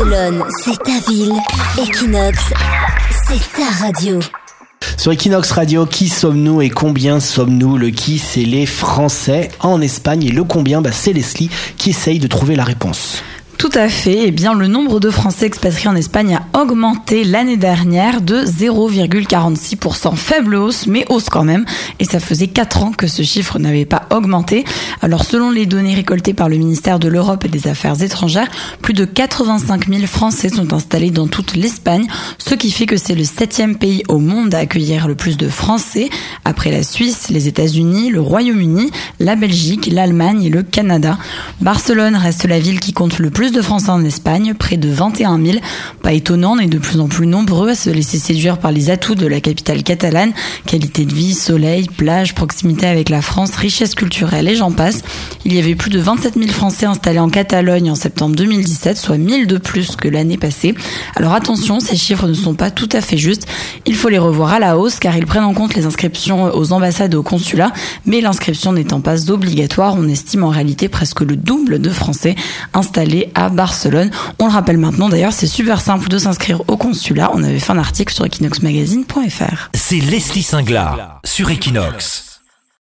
Barcelone, c'est ta ville. Equinox, c'est ta radio. Sur Equinox Radio, qui sommes-nous et combien sommes-nous? Le qui, c'est les Français en Espagne et le combien, bah, c'est Leslie qui essaye de trouver la réponse. Tout à fait. Eh bien, le nombre de Français expatriés en Espagne a augmenté l'année dernière de 0,46%. Faible hausse, mais hausse quand même. Et ça faisait 4 ans que ce chiffre n'avait pas augmenté. Alors, selon les données récoltées par le ministère de l'Europe et des Affaires étrangères, plus de 85 000 Français sont installés dans toute l'Espagne, ce qui fait que c'est le septième pays au monde à accueillir le plus de Français, après la Suisse, les États-Unis, le Royaume-Uni, la Belgique, l'Allemagne et le Canada. Barcelone reste la ville qui compte le plus de Français en Espagne, près de 21 000. Pas étonnant, on est de plus en plus nombreux à se laisser séduire par les atouts de la capitale catalane. Qualité de vie, soleil, plage, proximité avec la France, richesse culturelle et j'en passe. Il y avait plus de 27 000 Français installés en Catalogne en septembre 2017, soit 1000 de plus que l'année passée. Alors attention, ces chiffres ne sont pas tout à fait justes. Il faut les revoir à la hausse car ils prennent en compte les inscriptions aux ambassades et aux consulats, mais l'inscription n'étant pas obligatoire, on estime en réalité presque le double de Français installés à Barcelone. On le rappelle maintenant d'ailleurs, c'est super simple de s'inscrire au consulat. On avait fait un article sur equinoxmagazine.fr. C'est Leslie Singlar sur Equinox.